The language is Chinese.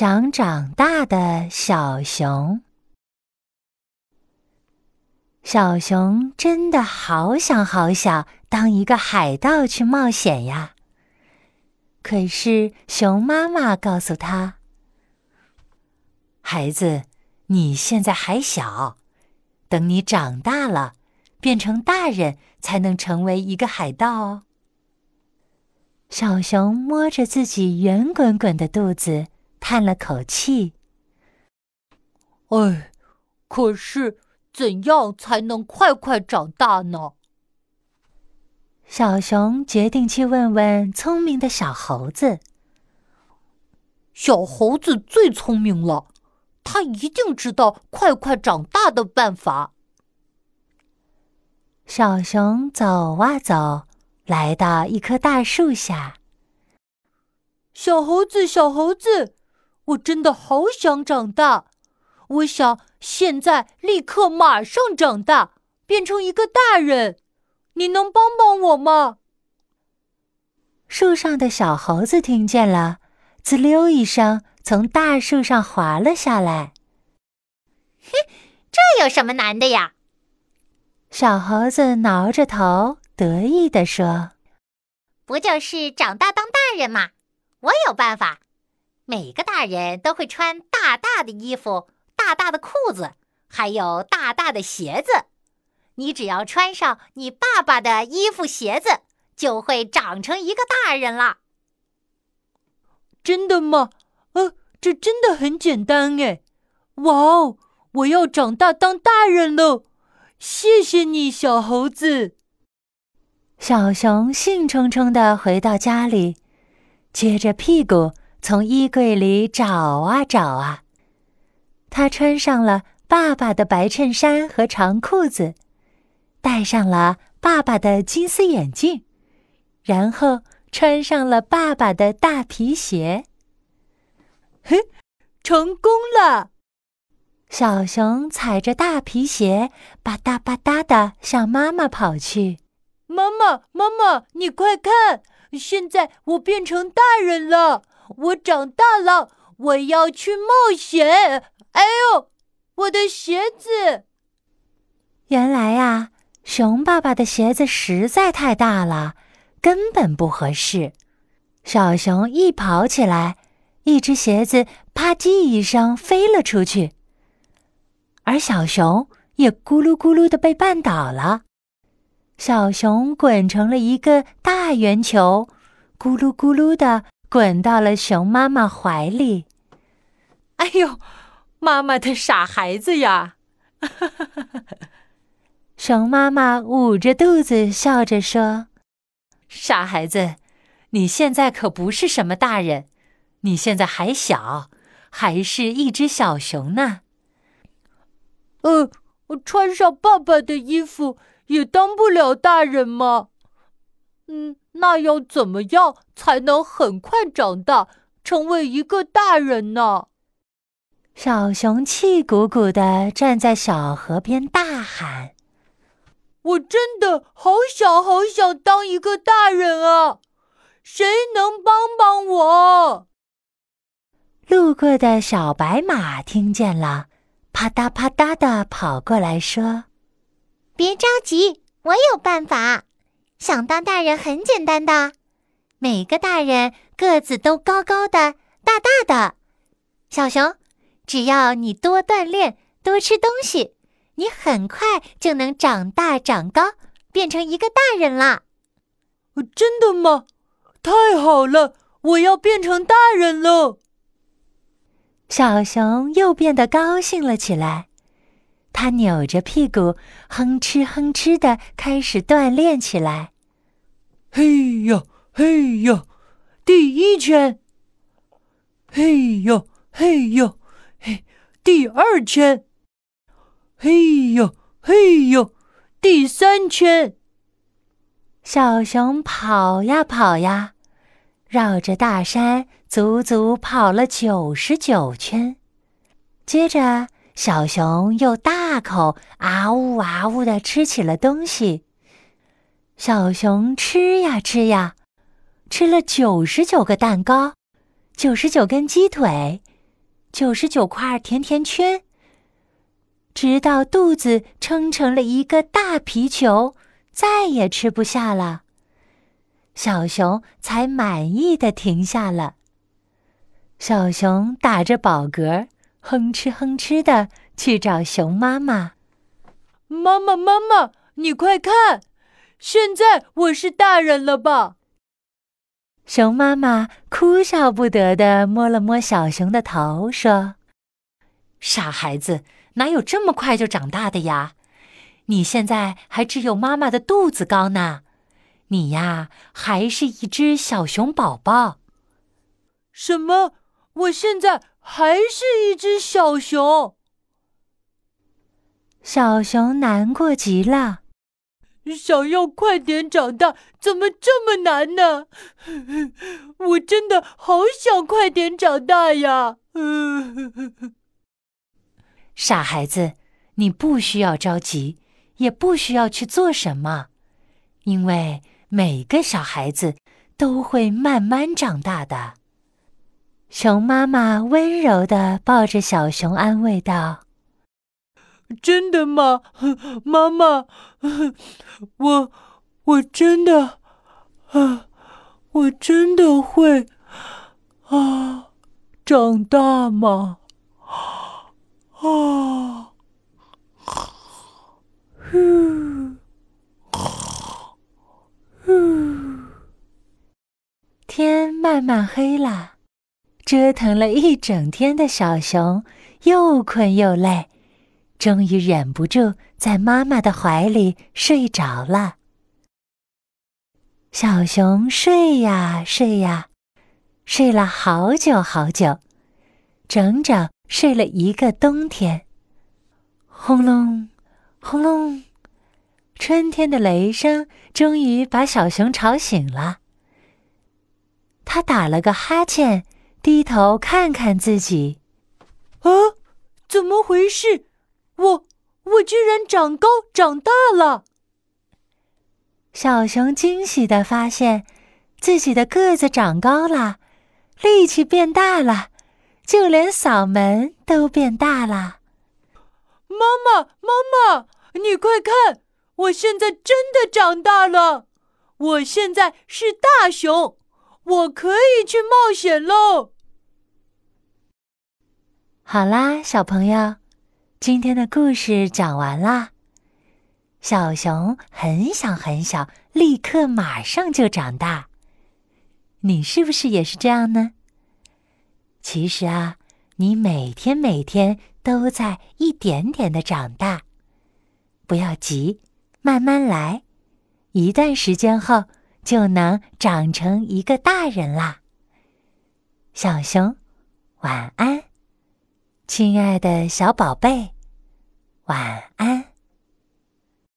想长大的小熊。小熊真的好想好想当一个海盗去冒险呀！可是熊妈妈告诉他：“孩子，你现在还小，等你长大了，变成大人，才能成为一个海盗哦。”小熊摸着自己圆滚滚的肚子，叹了口气：“哎，可是……”怎样才能快快长大呢？小熊决定去问问聪明的小猴子。小猴子最聪明了，他一定知道快快长大的办法。小熊走啊走，来到一棵大树下。小猴子，小猴子，我真的好想长大。我想现在立刻马上长大，变成一个大人。你能帮帮我吗？树上的小猴子听见了，滋溜一声从大树上滑了下来。嘿，这有什么难的呀？小猴子挠着头，得意地说：“不就是长大当大人吗？我有办法。每个大人都会穿大大的衣服。”大大的裤子，还有大大的鞋子，你只要穿上你爸爸的衣服鞋子，就会长成一个大人了。真的吗？呃，这真的很简单哎！哇哦，我要长大当大人了！谢谢你，小猴子。小熊兴冲冲的回到家里，撅着屁股从衣柜里找啊找啊。他穿上了爸爸的白衬衫和长裤子，戴上了爸爸的金丝眼镜，然后穿上了爸爸的大皮鞋。嘿，成功了！小熊踩着大皮鞋，吧嗒吧嗒的向妈妈跑去。妈妈，妈妈，你快看！现在我变成大人了，我长大了，我要去冒险。哎呦，我的鞋子！原来呀，熊爸爸的鞋子实在太大了，根本不合适。小熊一跑起来，一只鞋子啪叽一声飞了出去，而小熊也咕噜咕噜的被绊倒了。小熊滚成了一个大圆球，咕噜咕噜的滚到了熊妈妈怀里。哎呦！妈妈的傻孩子呀！熊妈妈捂着肚子笑着说：“傻孩子，你现在可不是什么大人，你现在还小，还是一只小熊呢。”呃，穿上爸爸的衣服也当不了大人吗？嗯，那要怎么样才能很快长大，成为一个大人呢？小熊气鼓鼓的站在小河边，大喊：“我真的好想好想当一个大人啊！谁能帮帮我？”路过的小白马听见了，啪嗒啪嗒的跑过来说：“别着急，我有办法。想当大人很简单的，每个大人个子都高高的、大大的。小熊。”只要你多锻炼，多吃东西，你很快就能长大长高，变成一个大人啦！真的吗？太好了！我要变成大人了。小熊又变得高兴了起来，它扭着屁股，哼哧哼哧的开始锻炼起来。嘿呀嘿呀，第一圈。嘿呀嘿呀。嘿，第二圈，嘿呦嘿呦，第三圈。小熊跑呀跑呀，绕着大山足足跑了九十九圈。接着，小熊又大口啊呜啊呜的吃起了东西。小熊吃呀吃呀，吃了九十九个蛋糕，九十九根鸡腿。九十九块甜甜圈，直到肚子撑成了一个大皮球，再也吃不下了，小熊才满意的停下了。小熊打着饱嗝，哼哧哼哧的去找熊妈妈。妈妈，妈妈，你快看，现在我是大人了吧？熊妈妈哭笑不得的摸了摸小熊的头，说：“傻孩子，哪有这么快就长大的呀？你现在还只有妈妈的肚子高呢，你呀还是一只小熊宝宝。”什么？我现在还是一只小熊，小熊难过极了。想要快点长大，怎么这么难呢？我真的好想快点长大呀！傻孩子，你不需要着急，也不需要去做什么，因为每个小孩子都会慢慢长大的。熊妈妈温柔的抱着小熊，安慰道：“真的吗，妈妈？我我真的啊，我真的 会啊 长大吗？啊，天慢慢黑了。”折腾了一整天的小熊又困又累，终于忍不住在妈妈的怀里睡着了。小熊睡呀睡呀，睡了好久好久，整整睡了一个冬天。轰隆，轰隆，春天的雷声终于把小熊吵醒了。他打了个哈欠。低头看看自己，啊，怎么回事？我我居然长高长大了！小熊惊喜的发现，自己的个子长高了，力气变大了，就连嗓门都变大了。妈妈，妈妈，你快看，我现在真的长大了！我现在是大熊。我可以去冒险喽！好啦，小朋友，今天的故事讲完啦。小熊很小很小，立刻马上就长大。你是不是也是这样呢？其实啊，你每天每天都在一点点的长大，不要急，慢慢来，一段时间后。就能长成一个大人啦。小熊，晚安，亲爱的小宝贝，晚安。